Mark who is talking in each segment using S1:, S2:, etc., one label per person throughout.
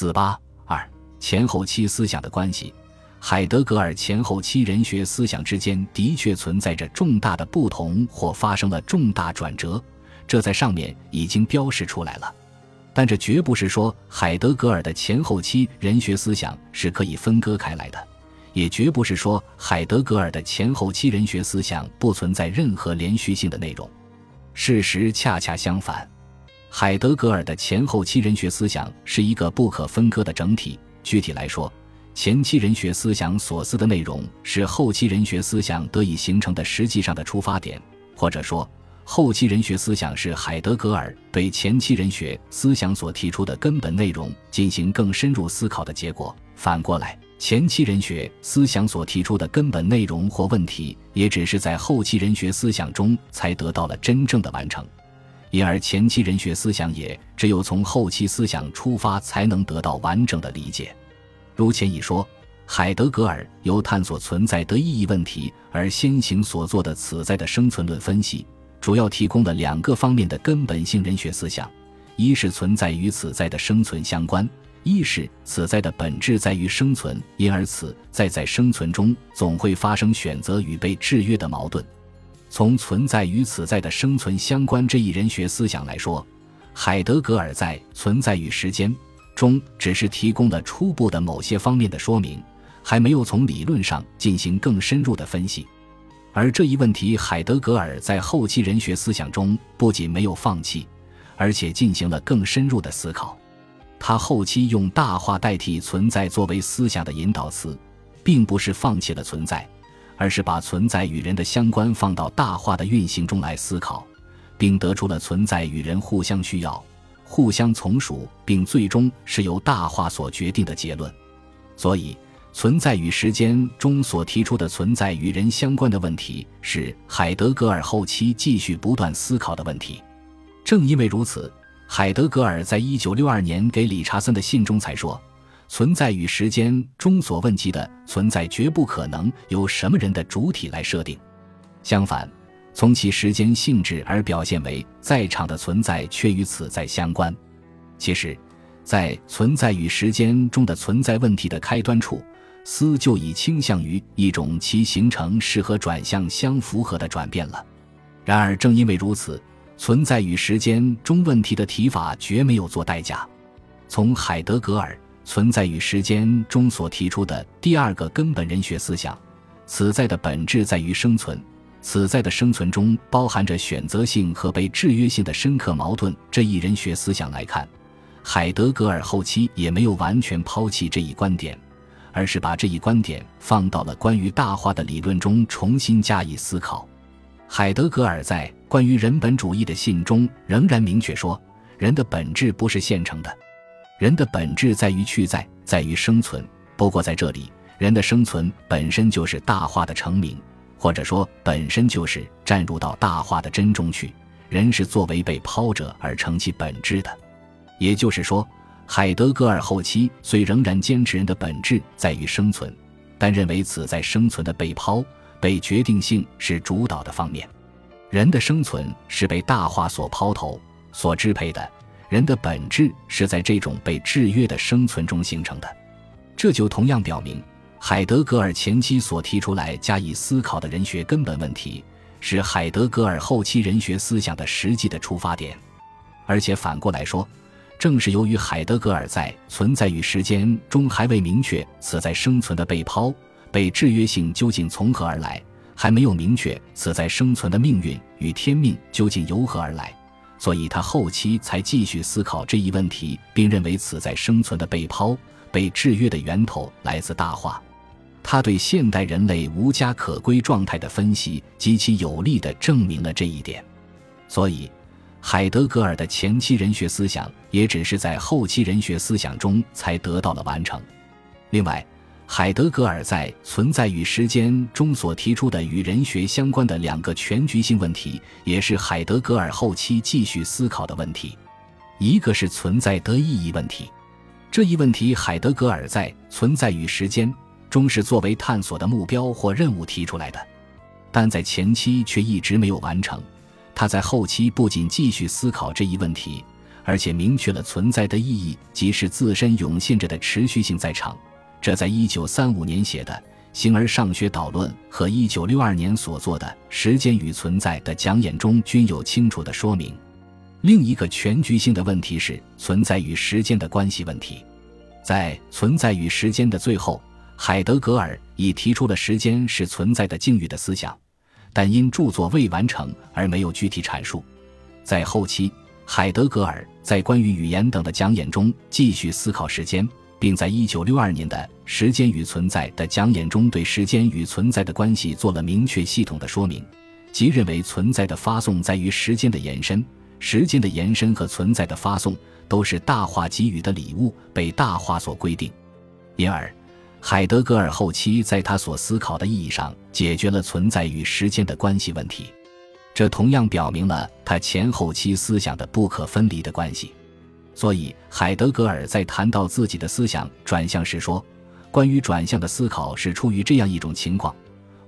S1: 四八二前后期思想的关系，海德格尔前后期人学思想之间的确存在着重大的不同或发生了重大转折，这在上面已经标示出来了。但这绝不是说海德格尔的前后期人学思想是可以分割开来的，也绝不是说海德格尔的前后期人学思想不存在任何连续性的内容。事实恰恰相反。海德格尔的前后期人学思想是一个不可分割的整体。具体来说，前期人学思想所思的内容是后期人学思想得以形成的实际上的出发点，或者说，后期人学思想是海德格尔对前期人学思想所提出的根本内容进行更深入思考的结果。反过来，前期人学思想所提出的根本内容或问题，也只是在后期人学思想中才得到了真正的完成。因而，前期人学思想也只有从后期思想出发，才能得到完整的理解。如前已说，海德格尔由探索存在的意义问题而先行所做的此在的生存论分析，主要提供了两个方面的根本性人学思想：一是存在与此在的生存相关；一是此在的本质在于生存，因而此在在生存中总会发生选择与被制约的矛盾。从存在与此在的生存相关这一人学思想来说，海德格尔在《存在与时间》中只是提供了初步的某些方面的说明，还没有从理论上进行更深入的分析。而这一问题，海德格尔在后期人学思想中不仅没有放弃，而且进行了更深入的思考。他后期用大话代替存在作为思想的引导词，并不是放弃了存在。而是把存在与人的相关放到大化的运行中来思考，并得出了存在与人互相需要、互相从属，并最终是由大化所决定的结论。所以，存在与时间中所提出的存在与人相关的问题，是海德格尔后期继续不断思考的问题。正因为如此，海德格尔在一九六二年给理查森的信中才说。存在与时间中所问及的存在，绝不可能由什么人的主体来设定。相反，从其时间性质而表现为在场的存在，却与此在相关。其实，在存在与时间中的存在问题的开端处，思就已倾向于一种其形成是和转向相符合的转变了。然而，正因为如此，存在与时间中问题的提法绝没有做代价。从海德格尔。存在与时间中所提出的第二个根本人学思想，此在的本质在于生存，此在的生存中包含着选择性和被制约性的深刻矛盾。这一人学思想来看，海德格尔后期也没有完全抛弃这一观点，而是把这一观点放到了关于大化的理论中重新加以思考。海德格尔在关于人本主义的信中仍然明确说，人的本质不是现成的。人的本质在于去在，在于生存。不过在这里，人的生存本身就是大化的成名，或者说本身就是站入到大化的真中去。人是作为被抛者而成其本质的。也就是说，海德格尔后期虽仍然坚持人的本质在于生存，但认为此在生存的被抛、被决定性是主导的方面。人的生存是被大化所抛投、所支配的。人的本质是在这种被制约的生存中形成的，这就同样表明，海德格尔前期所提出来加以思考的人学根本问题，是海德格尔后期人学思想的实际的出发点。而且反过来说，正是由于海德格尔在存在与时间中还未明确此在生存的被抛、被制约性究竟从何而来，还没有明确此在生存的命运与天命究竟由何而来。所以他后期才继续思考这一问题，并认为此在生存的被抛、被制约的源头来自大化。他对现代人类无家可归状态的分析极其有力地证明了这一点。所以，海德格尔的前期人学思想也只是在后期人学思想中才得到了完成。另外，海德格尔在《存在与时间》中所提出的与人学相关的两个全局性问题，也是海德格尔后期继续思考的问题。一个是存在的意义问题，这一问题海德格尔在《存在与时间》中是作为探索的目标或任务提出来的，但在前期却一直没有完成。他在后期不仅继续思考这一问题，而且明确了存在的意义，即是自身涌现着的持续性在场。这在一九三五年写的《形而上学导论》和一九六二年所做的《时间与存在》的讲演中均有清楚的说明。另一个全局性的问题是存在与时间的关系问题。在《存在与时间》的最后，海德格尔已提出了时间是存在的境遇的思想，但因著作未完成而没有具体阐述。在后期，海德格尔在关于语言等的讲演中继续思考时间。并在1962年的《时间与存在》的讲演中，对时间与存在的关系做了明确系统的说明，即认为存在的发送在于时间的延伸，时间的延伸和存在的发送都是大化给予的礼物，被大化所规定。因而，海德格尔后期在他所思考的意义上解决了存在与时间的关系问题，这同样表明了他前后期思想的不可分离的关系。所以，海德格尔在谈到自己的思想转向时说：“关于转向的思考是出于这样一种情况：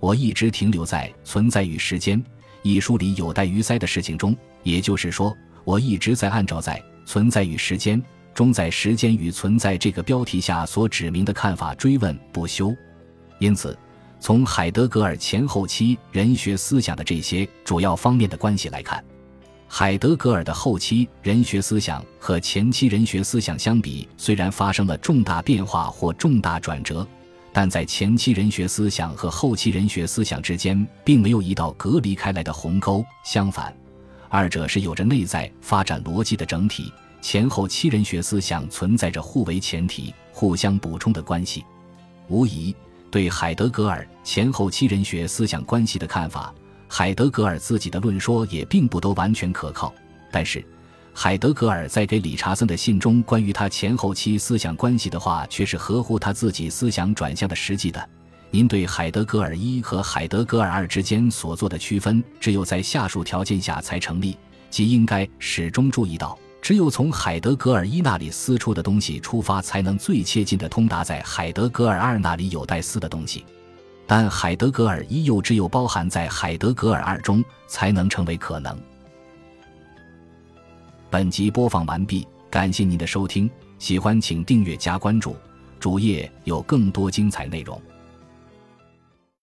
S1: 我一直停留在《存在与时间》一书里有待于塞的事情中，也就是说，我一直在按照在《存在与时间》中在“时间与存在”这个标题下所指明的看法追问不休。因此，从海德格尔前后期人学思想的这些主要方面的关系来看。”海德格尔的后期人学思想和前期人学思想相比，虽然发生了重大变化或重大转折，但在前期人学思想和后期人学思想之间，并没有一道隔离开来的鸿沟。相反，二者是有着内在发展逻辑的整体。前后期人学思想存在着互为前提、互相补充的关系。无疑，对海德格尔前后期人学思想关系的看法。海德格尔自己的论说也并不都完全可靠，但是，海德格尔在给理查森的信中关于他前后期思想关系的话，却是合乎他自己思想转向的实际的。您对海德格尔一和海德格尔二之间所做的区分，只有在下述条件下才成立，即应该始终注意到，只有从海德格尔一那里撕出的东西出发，才能最切近的通达在海德格尔二那里有待撕的东西。但海德格尔一又只有包含在海德格尔二中，才能成为可能。本集播放完毕，感谢您的收听，喜欢请订阅加关注，主页有更多精彩内容。